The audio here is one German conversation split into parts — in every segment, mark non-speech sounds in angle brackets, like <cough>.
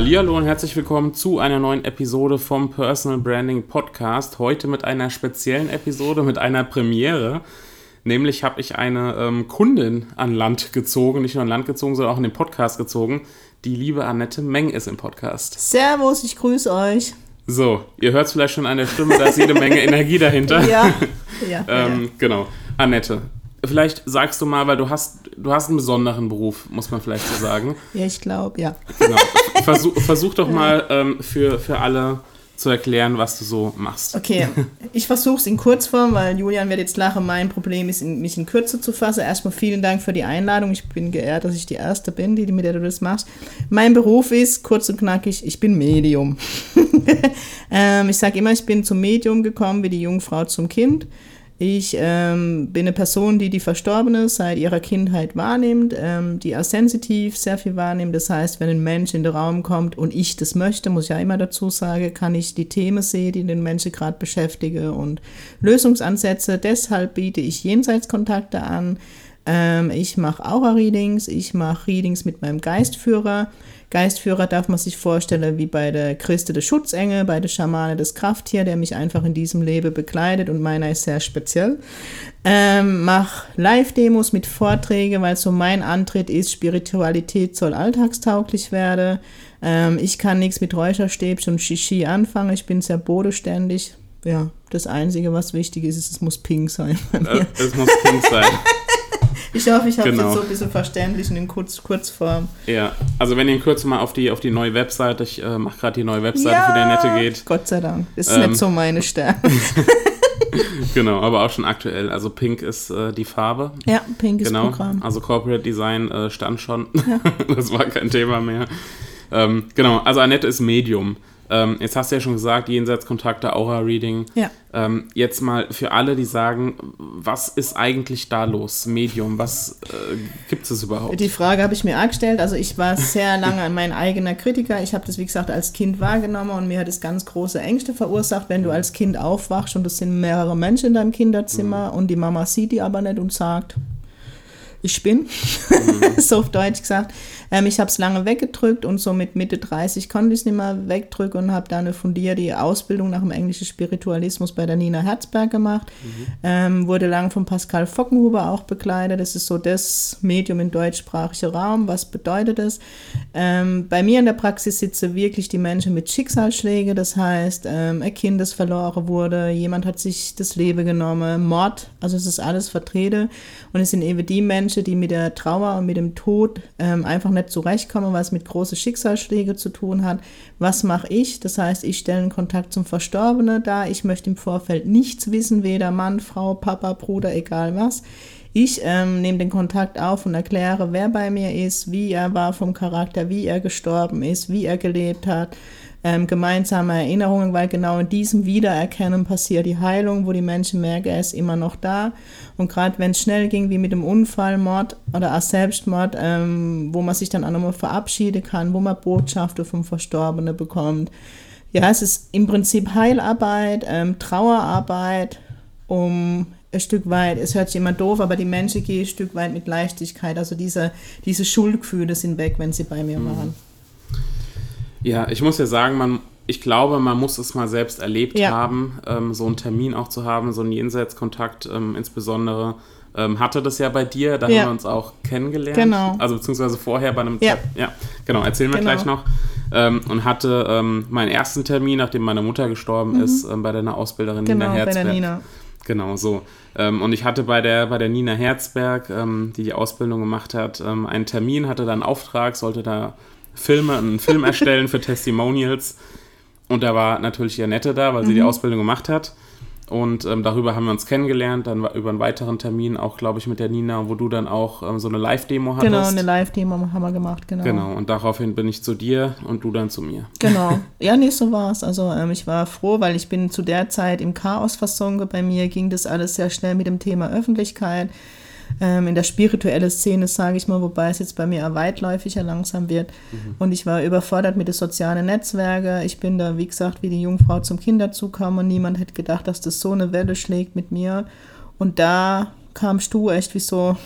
Hallo und herzlich willkommen zu einer neuen Episode vom Personal Branding Podcast. Heute mit einer speziellen Episode, mit einer Premiere. Nämlich habe ich eine ähm, Kundin an Land gezogen, nicht nur an Land gezogen, sondern auch in den Podcast gezogen. Die liebe Annette Meng ist im Podcast. Servus, ich grüße euch. So, ihr hört es vielleicht schon an der Stimme, da ist jede Menge Energie dahinter. Ja, <laughs> ja, ähm, ja. Genau. Annette, vielleicht sagst du mal, weil du hast, du hast einen besonderen Beruf, muss man vielleicht so sagen. <laughs> Ja, ich glaube, ja. Genau. Versuch, versuch doch mal ähm, für, für alle zu erklären, was du so machst. Okay, <laughs> ich versuche es in Kurzform, weil Julian wird jetzt lachen. Mein Problem ist, mich in Kürze zu fassen. Erstmal vielen Dank für die Einladung. Ich bin geehrt, dass ich die Erste bin, die, mit der du das machst. Mein Beruf ist, kurz und knackig, ich bin Medium. <laughs> ähm, ich sage immer, ich bin zum Medium gekommen, wie die Jungfrau zum Kind. Ich ähm, bin eine Person, die die Verstorbene seit ihrer Kindheit wahrnimmt, ähm, die als sensitiv sehr viel wahrnimmt. Das heißt, wenn ein Mensch in den Raum kommt und ich das möchte, muss ich ja immer dazu sagen, kann ich die Themen sehen, die den Menschen gerade beschäftigen und Lösungsansätze. Deshalb biete ich Jenseitskontakte an. Ähm, ich mache Aura-Readings, ich mache Readings mit meinem Geistführer. Geistführer darf man sich vorstellen wie bei der Christe des Schutzengel, bei der Schamane des Krafttier, der mich einfach in diesem Leben begleitet und meiner ist sehr speziell. Ähm, mach Live-Demos mit Vorträgen, weil so mein Antritt ist, Spiritualität soll alltagstauglich werden. Ähm, ich kann nichts mit Räucherstäbchen und Shishi anfangen, ich bin sehr bodenständig. Ja, das Einzige, was wichtig ist, ist, es muss pink sein. Äh, es muss pink sein. <laughs> Ich hoffe, ich habe Genau. es jetzt so ein bisschen verständlich und in Kurz Kurzform. Ja, also wenn ihr in Kürze mal auf die, auf die neue Webseite, ich äh, mache gerade die neue Webseite für die Annette geht. Gott sei Dank. Das ist Ähm. nicht so meine Stärke. <laughs> <laughs> Genau, aber auch schon aktuell. Also pink ist äh, die Farbe. Ja, pinkes Genau, Programm. also Corporate Design äh, stand schon. <laughs> das war kein Thema mehr. Ähm, genau, also Annette ist Medium. Ähm, jetzt hast du ja schon gesagt, Jenseitskontakte, Aura-Reading. Ja. Ähm, jetzt mal für alle, die sagen, was ist eigentlich da los? Medium, was äh, gibt es überhaupt? Die Frage habe ich mir auch gestellt. Also ich war sehr <laughs> lange mein eigener Kritiker. Ich habe das, wie gesagt, als Kind wahrgenommen und mir hat es ganz große Ängste verursacht, wenn du als Kind aufwachst und es sind mehrere Menschen in deinem Kinderzimmer und die Mama sieht die aber nicht und sagt, ich bin, <laughs> so auf Deutsch gesagt. Ähm, ich habe es lange weggedrückt und so mit Mitte 30 konnte ich es nicht mehr wegdrücken und habe dann eine fundierte Ausbildung nach dem englischen Spiritualismus bei der Nina Herzberg gemacht. Ähm, wurde lang von Pascal Fockenhuber auch begleitet. Das ist so das Medium im deutschsprachigen Raum. Was bedeutet das? Ähm, bei mir in der Praxis sitzen wirklich die Menschen mit Schicksalsschlägen. Das heißt, ähm, ein Kind, das verloren wurde, jemand hat sich das Leben genommen, Mord. Also es ist alles vertreten. Und es sind eben die Menschen, die mit der Trauer und mit dem Tod ähm, einfach nicht zurechtkommen, weil es mit großen Schicksalsschlägen zu tun hat. Was mache ich? Das heißt, ich stelle einen Kontakt zum Verstorbenen dar. Ich möchte im Vorfeld nichts wissen, weder Mann, Frau, Papa, Bruder, egal was. Ich ähm, nehme den Kontakt auf und erkläre, wer bei mir ist, wie er war vom Charakter, wie er gestorben ist, wie er gelebt hat. Ähm, gemeinsame Erinnerungen, weil genau in diesem Wiedererkennen passiert die Heilung, wo die Menschen merken, er ist immer noch da. Und gerade wenn es schnell ging, wie mit dem Unfall, Mord oder auch Selbstmord, ähm, wo man sich dann auch nochmal verabschieden kann, wo man Botschaften vom Verstorbenen bekommt. Ja, es ist im Prinzip Heilarbeit, ähm, Trauerarbeit, um ein Stück weit, es hört sich immer doof, aber die Menschen gehen ein Stück weit mit Leichtigkeit. Also diese, diese Schuldgefühle sind weg, wenn sie bei mir waren. Ja, ich muss ja sagen, man, ich glaube, man muss es mal selbst erlebt Ja. haben, ähm, so einen Termin auch zu haben, so einen Jenseitskontakt ähm, insbesondere. Ähm, hatte das ja bei dir, da Ja. haben wir uns auch kennengelernt. Genau. Also beziehungsweise vorher bei einem Ja. Ja, genau, erzählen wir Genau. gleich noch. Ähm, und hatte ähm, meinen ersten Termin, nachdem meine Mutter gestorben ist, ähm, bei deiner Ausbilderin Mhm. Genau, Nina bei Herzberg. der Nina. Genau, so. Und ich hatte bei der, bei der Nina Herzberg, die die Ausbildung gemacht hat, einen Termin, hatte da einen Auftrag, sollte da Filme, einen Film erstellen für Testimonials. Und da war natürlich Janette da, weil sie die Ausbildung gemacht hat. Und ähm, darüber haben wir uns kennengelernt, dann über einen weiteren Termin auch, glaube ich, mit der Nina, wo du dann auch ähm, so eine Live-Demo hattest. Genau, eine Live-Demo haben wir gemacht, genau. Genau, und daraufhin bin ich zu dir und du dann zu mir. Genau, <laughs> ja, nee, so war es. Also ähm, ich war froh, weil ich bin zu der Zeit im Chaos versunken. Bei mir ging das alles sehr schnell mit dem Thema Öffentlichkeit in der spirituellen Szene, sage ich mal, wobei es jetzt bei mir weitläufiger langsam wird. Mhm. Und ich war überfordert mit den sozialen Netzwerken. Ich bin da, wie gesagt, wie die Jungfrau zum Kinderzug kam und niemand hätte gedacht, dass das so eine Welle schlägt mit mir. Und da kamst du echt wie so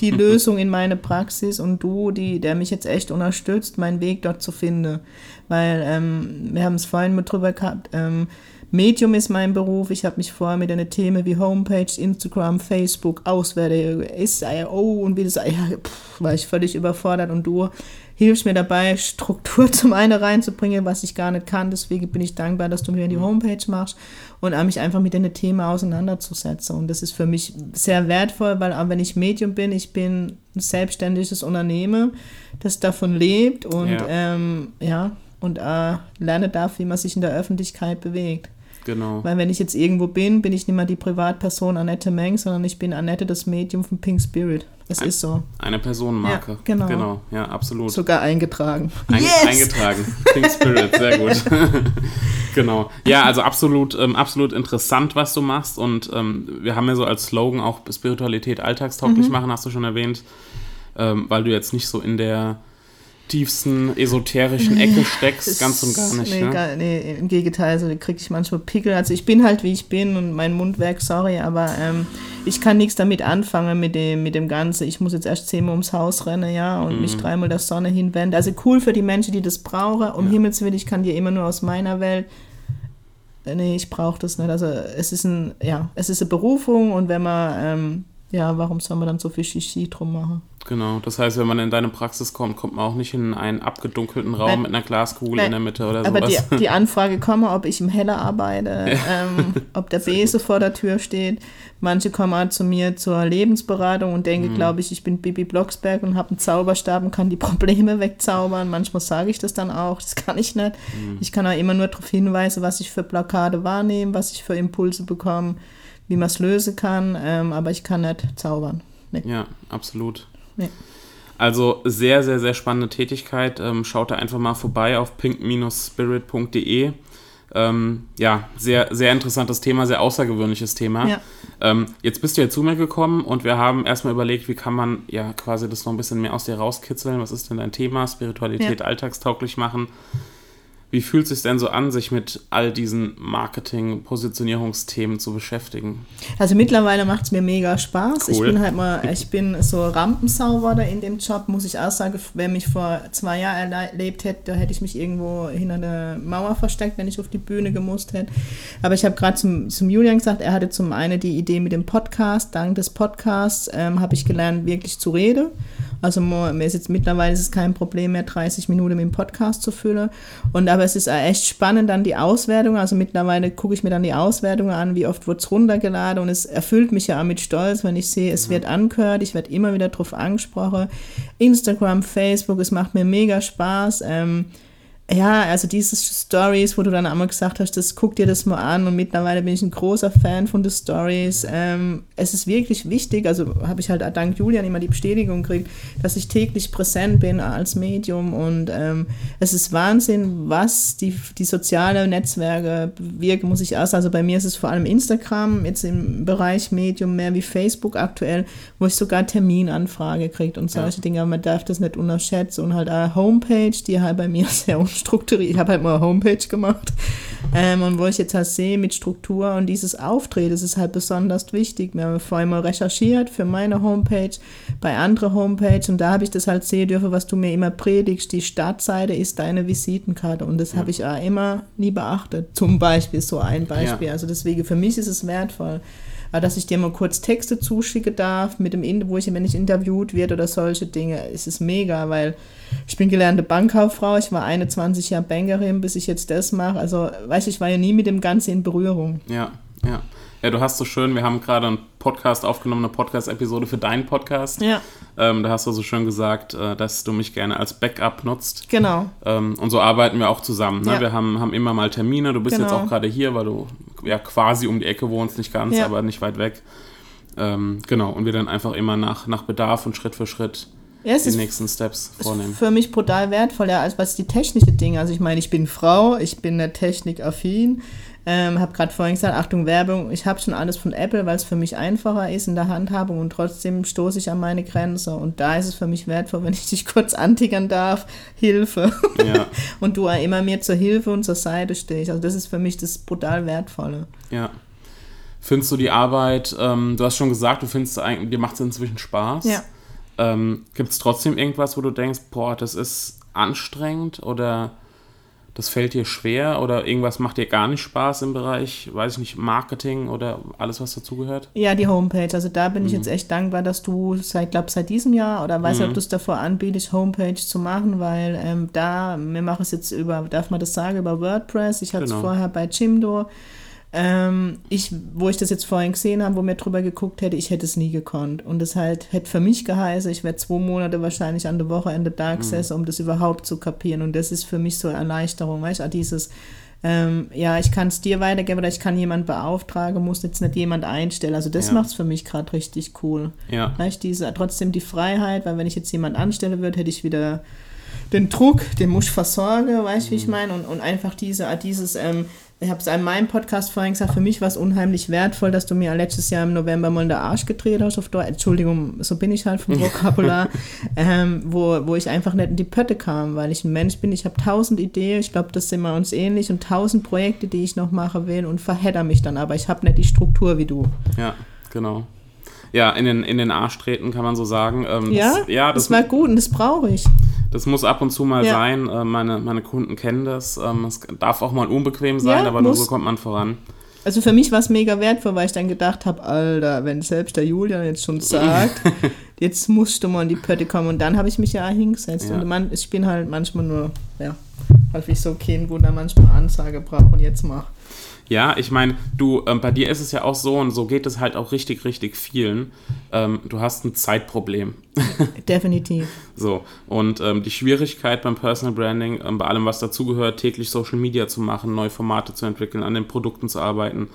die <laughs> Lösung in meine Praxis und du, die, der mich jetzt echt unterstützt, meinen Weg dort zu finden. Weil ähm, wir haben es vorhin mit drüber gehabt, ähm, Medium ist mein Beruf. Ich habe mich vorher mit einer Themen wie Homepage, Instagram, Facebook, Auswerte, SIO und wie das, ja, pff, war ich völlig überfordert und du hilfst mir dabei, Struktur <laughs> zum einen reinzubringen, was ich gar nicht kann. Deswegen bin ich dankbar, dass du mir die Homepage machst und mich einfach mit den Themen auseinanderzusetzen. Und das ist für mich sehr wertvoll, weil auch wenn ich Medium bin, ich bin ein selbstständiges Unternehmen, das davon lebt und ja, ähm, ja und äh, lerne darf, wie man sich in der Öffentlichkeit bewegt. Genau. Weil wenn ich jetzt irgendwo bin, bin ich nicht mehr die Privatperson Annette Meng, sondern ich bin Annette, das Medium von Pink Spirit. Es Ein, ist so. Eine Personenmarke. Ja, genau. Genau, ja, absolut. Sogar eingetragen. Ein, yes! Eingetragen. Pink Spirit, sehr gut. <laughs> genau. Ja, also absolut, ähm, absolut interessant, was du machst. Und ähm, wir haben ja so als Slogan auch Spiritualität alltagstauglich mhm. machen, hast du schon erwähnt. Ähm, weil du jetzt nicht so in der tiefsten esoterischen Ecke steckst, ganz und gar nicht. Nee, ne? gar, nee im Gegenteil, also kriege ich manchmal Pickel. Also ich bin halt wie ich bin und mein Mundwerk, sorry, aber ähm, ich kann nichts damit anfangen mit dem, mit dem Ganzen. Ich muss jetzt erst zehnmal ums Haus rennen, ja, und mhm. mich dreimal der Sonne hinwenden. Also cool für die Menschen, die das brauchen. Um ja. Himmels Willen, ich kann dir immer nur aus meiner Welt. Nee, ich brauche das nicht. Also es ist ein, ja, es ist eine Berufung und wenn man, ähm, ja, warum soll man dann so viel Shishi drum machen? Genau, das heißt, wenn man in deine Praxis kommt, kommt man auch nicht in einen abgedunkelten Raum Nein. mit einer Glaskugel Nein. in der Mitte oder sowas. Aber die, die, Anfrage komme, ob ich im Heller arbeite, ja. ähm, <laughs> ob der Bese vor der Tür steht. Manche kommen auch zu mir zur Lebensberatung und denken, mhm. glaube ich, ich bin Bibi Blocksberg und habe einen Zauberstab und kann die Probleme wegzaubern. Manchmal sage ich das dann auch, das kann ich nicht. Mhm. Ich kann auch immer nur darauf hinweisen, was ich für Plakate wahrnehme, was ich für Impulse bekomme, wie man es lösen kann, ähm, aber ich kann nicht zaubern. Nee. Ja, absolut. Nee. Also sehr, sehr, sehr spannende Tätigkeit. Ähm, schaut da einfach mal vorbei auf pink-spirit.de. Ähm, ja, sehr, sehr interessantes Thema, sehr außergewöhnliches Thema. Ja. Ähm, jetzt bist du ja zu mir gekommen und wir haben erstmal überlegt, wie kann man ja quasi das noch ein bisschen mehr aus dir rauskitzeln. Was ist denn dein Thema? Spiritualität ja. alltagstauglich machen. Wie fühlt es sich denn so an, sich mit all diesen Marketing-Positionierungsthemen zu beschäftigen? Also mittlerweile macht es mir mega Spaß. Cool. Ich bin halt mal, ich bin so Rampensauber in dem Job, muss ich auch sagen. Wer mich vor zwei Jahren erlebt hätte, da hätte ich mich irgendwo hinter der Mauer versteckt, wenn ich auf die Bühne gemusst hätte. Aber ich habe gerade zum, zum Julian gesagt, er hatte zum einen die Idee mit dem Podcast. Dank des Podcasts ähm, habe ich gelernt, wirklich zu reden. Also mir ist jetzt mittlerweile ist es kein Problem mehr, 30 Minuten mit dem Podcast zu füllen. Und aber es ist echt spannend dann die Auswertung. Also mittlerweile gucke ich mir dann die Auswertungen an, wie oft wird es runtergeladen und es erfüllt mich ja auch mit Stolz, wenn ich sehe, es mhm. wird angehört, ich werde immer wieder darauf angesprochen. Instagram, Facebook, es macht mir mega Spaß. Ähm, ja, also diese Stories, wo du dann einmal gesagt hast, das guck dir das mal an und mittlerweile bin ich ein großer Fan von den Stories. Ähm, es ist wirklich wichtig, also habe ich halt dank Julian immer die Bestätigung gekriegt, dass ich täglich präsent bin als Medium und ähm, es ist Wahnsinn, was die, die sozialen Netzwerke wirken, muss ich erst, also bei mir ist es vor allem Instagram, jetzt im Bereich Medium mehr wie Facebook aktuell, wo ich sogar Terminanfrage kriege und solche ja. Dinge, aber man darf das nicht unterschätzen und halt eine Homepage, die halt bei mir <laughs> sehr strukturiert. Ich habe halt mal eine Homepage gemacht. Ähm, und wo ich jetzt halt sehe mit Struktur und dieses Auftreten, das ist halt besonders wichtig. Wir haben vorher mal recherchiert für meine Homepage, bei anderer Homepage und da habe ich das halt sehen dürfen, was du mir immer predigst. Die Startseite ist deine Visitenkarte und das ja. habe ich auch immer nie beachtet. Zum Beispiel so ein Beispiel. Ja. Also deswegen für mich ist es wertvoll dass ich dir mal kurz Texte zuschicke darf, mit dem, wo ich, wenn ich interviewt werde oder solche Dinge, ist es mega, weil ich bin gelernte Bankkauffrau, ich war 21 Jahre Bankerin, bis ich jetzt das mache. Also, weißt du, ich war ja nie mit dem Ganzen in Berührung. Ja, ja. Ja, du hast so schön, wir haben gerade einen Podcast aufgenommen, eine Podcast-Episode für deinen Podcast. Ja. Ähm, da hast du so schön gesagt, äh, dass du mich gerne als Backup nutzt. Genau. Ähm, und so arbeiten wir auch zusammen. Ne? Ja. Wir haben, haben immer mal Termine. Du bist genau. jetzt auch gerade hier, weil du ja quasi um die Ecke wohnst, nicht ganz, Ja. aber nicht weit weg. Ähm, genau, und wir dann einfach immer nach, nach Bedarf und Schritt für Schritt Ja, die ist nächsten Steps vornehmen. für mich brutal wertvoll, ja, als was die technische Dinge. Also ich meine, ich bin Frau, ich bin der Technikaffin, ähm, habe gerade vorhin gesagt, Achtung Werbung, ich habe schon alles von Apple, weil es für mich einfacher ist in der Handhabung und trotzdem stoße ich an meine Grenze. Und da ist es für mich wertvoll, <laughs> wenn ich dich kurz antickern darf, Hilfe. Ja, <laughs> Und du immer mir zur Hilfe und zur Seite stehst. Also das ist für mich das brutal Wertvolle. ja. Findest du die Arbeit, ähm, du hast schon gesagt, du findest eigentlich, dir macht es inzwischen Spaß. Ja. Ähm, Gibt es trotzdem irgendwas, wo du denkst, boah, das ist anstrengend oder das fällt dir schwer oder irgendwas macht dir gar nicht Spaß im Bereich, weiß ich nicht, Marketing oder alles, was dazugehört? Ja, die Homepage. Also da bin ich Mhm. jetzt echt dankbar, dass du seit, glaube seit diesem Jahr oder weiß nicht, ob du es davor anbietest, Homepage zu machen, weil ähm, da, wir machen es jetzt über, darf man das sagen, über WordPress. Ich hatte es Genau. vorher bei Jimdo. Ähm, ich, wo ich das jetzt vorhin gesehen habe, wo mir drüber geguckt hätte, ich hätte es nie gekonnt. Und das halt hätte für mich geheißen, ich wäre zwei Monate wahrscheinlich an der Wochenende da gesessen, um das überhaupt zu kapieren. Und das ist für mich so eine Erleichterung, weißt du, dieses, ähm, ja, ich kann es dir weitergeben oder ich kann jemand beauftragen, muss jetzt nicht jemand einstellen. Also das Ja. macht es für mich gerade richtig cool. Ja, Weißt, diese, trotzdem die Freiheit, weil wenn ich jetzt jemand anstellen würde, hätte ich wieder den Druck, den muss ich versorgen, weißt du, wie ich meine? Und, und einfach diese, dieses, ähm, ich habe es in meinem Podcast vorhin gesagt, für mich war es unheimlich wertvoll, dass du mir letztes Jahr im November mal in der Arsch gedreht hast auf Deutsch. Entschuldigung, so bin ich halt vom Vokabular, <laughs> ähm, wo, wo ich einfach nicht in die Pötte kam, weil ich ein Mensch bin, ich habe tausend Ideen, ich glaube, das sind wir uns ähnlich und tausend Projekte, die ich noch machen will und verhedder mich dann, aber ich habe nicht die Struktur wie du. ja, genau. Ja, in den, in den Arsch treten kann man so sagen. Ähm, Ja, das, ja, das das, war gut und das brauche ich. Das muss ab und zu mal Ja. sein. Äh, meine, meine Kunden kennen das. Ähm, es darf auch mal unbequem sein, Ja, aber nur muss. so kommt man voran. Also für mich war es mega wertvoll, weil ich dann gedacht habe, Alter, wenn selbst der Julian jetzt schon sagt, <laughs> jetzt musst du mal in die Pötte kommen. Und dann habe ich mich ja hingesetzt. Ja. Und man, ich bin halt manchmal nur, ja, wie so Kind, wo da manchmal Ansage braucht und jetzt mach. Ja, ich meine, du, ähm, bei dir ist es ja auch so und so geht es halt auch richtig, richtig vielen. Ähm, du hast ein Zeitproblem. <laughs> Definitiv. So, und ähm, die Schwierigkeit beim Personal Branding, ähm, bei allem, was dazugehört, täglich Social Media zu machen, neue Formate zu entwickeln, an den Produkten zu arbeiten.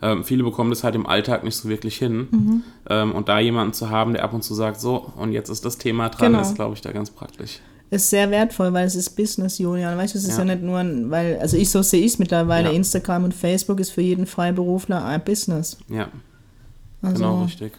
Ähm, viele bekommen das halt im Alltag nicht so wirklich hin. Ähm, und da jemanden zu haben, der ab und zu sagt, so, und jetzt ist das Thema dran, Genau. ist, glaube ich, da ganz praktisch. Ist sehr wertvoll, weil es ist Business, Julian. Weißt du, es ist ja, Ja. nicht nur, ein, weil, also ich so sehe ich es mittlerweile, Ja. Instagram und Facebook ist für jeden Freiberufler ein Business. Ja, Also, genau, richtig.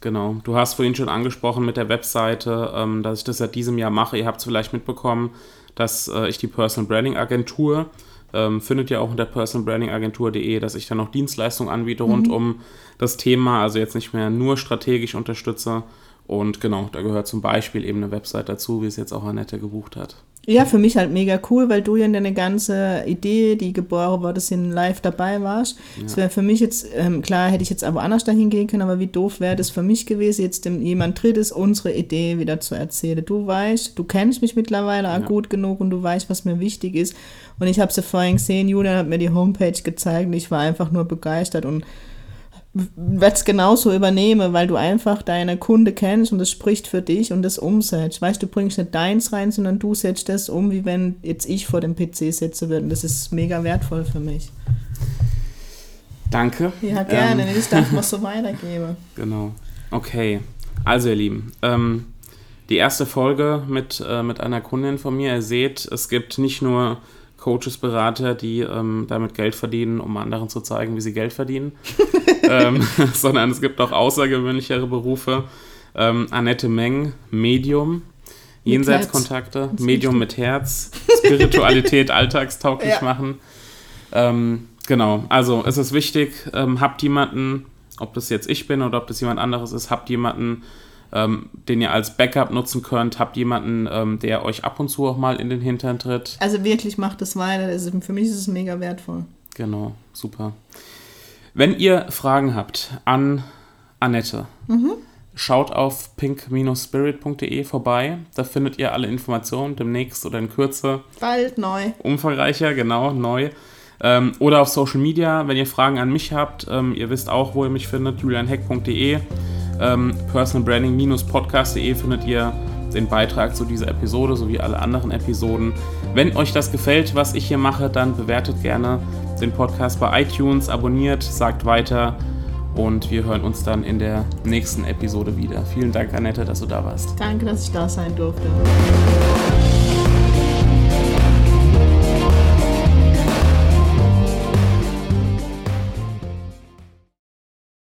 Genau. Du hast vorhin schon angesprochen mit der Webseite, ähm, dass ich das seit diesem Jahr mache. Ihr habt es vielleicht mitbekommen, dass äh, ich die Personal Branding Agentur, ähm, findet ihr auch unter personalbrandingagentur.de, dass ich dann noch Dienstleistungen anbiete rund um das Thema, also jetzt nicht mehr nur strategisch unterstütze. Und genau, da gehört zum Beispiel eben eine Website dazu, wie es jetzt auch Annette gebucht hat. Ja, für mich halt mega cool, weil du ja in deine ganze Idee, die geboren wurde, sind live dabei warst. Es wäre für mich jetzt, ähm, klar hätte ich jetzt aber anders dahin gehen können, aber wie doof wäre das für mich gewesen, jetzt dem jemand Drittes unsere Idee wieder zu erzählen. Du weißt, du kennst mich mittlerweile auch Ja. gut genug und du weißt, was mir wichtig ist. Und ich habe es ja vorhin gesehen, Julian hat mir die Homepage gezeigt und ich war einfach nur begeistert und werde es genauso übernehmen, weil du einfach deine Kunde kennst und das spricht für dich und das umsetzt. Weißt du, du bringst nicht deins rein, sondern du setzt das um, wie wenn jetzt ich vor dem PC sitzen würde. Und das ist mega wertvoll für mich. Danke. Ja, gerne. Ähm, das darf man so <laughs> weitergeben. Genau. Okay. Also, ihr Lieben, ähm, die erste Folge mit, äh, mit einer Kundin von mir. Ihr seht, es gibt nicht nur Coaches, Berater, die ähm, damit Geld verdienen, um anderen zu zeigen, wie sie Geld verdienen, <laughs> ähm, <laughs> sondern es gibt auch außergewöhnlichere Berufe. Ähm, Annette Meng, Medium, Jenseitskontakte. Medium mit Herz, Spiritualität <laughs> alltagstauglich Ja. machen. Ähm, genau, also es ist wichtig, ähm, habt jemanden, ob das jetzt ich bin oder ob das jemand anderes ist, habt jemanden, ähm, den ihr als Backup nutzen könnt, habt jemanden, ähm, der euch ab und zu auch mal in den Hintern tritt. Also wirklich macht das weiter. Ist, für mich ist es mega wertvoll. Genau, super. Wenn ihr Fragen habt an Annette, schaut auf pink-spirit.de vorbei. Da findet ihr alle Informationen demnächst oder in Kürze Bald neu. umfangreicher, genau, neu. Ähm, oder auf Social Media, wenn ihr Fragen an mich habt. Ähm, ihr wisst auch, wo ihr mich findet, julianheck.de. Ähm, personalbranding-podcast.de findet ihr den Beitrag zu dieser Episode sowie alle anderen Episoden. Wenn euch das gefällt, was ich hier mache, dann bewertet gerne den Podcast bei iTunes, abonniert, sagt weiter und wir hören uns dann in der nächsten Episode wieder. Vielen Dank, Annette, dass du da warst. Danke, dass ich da sein durfte.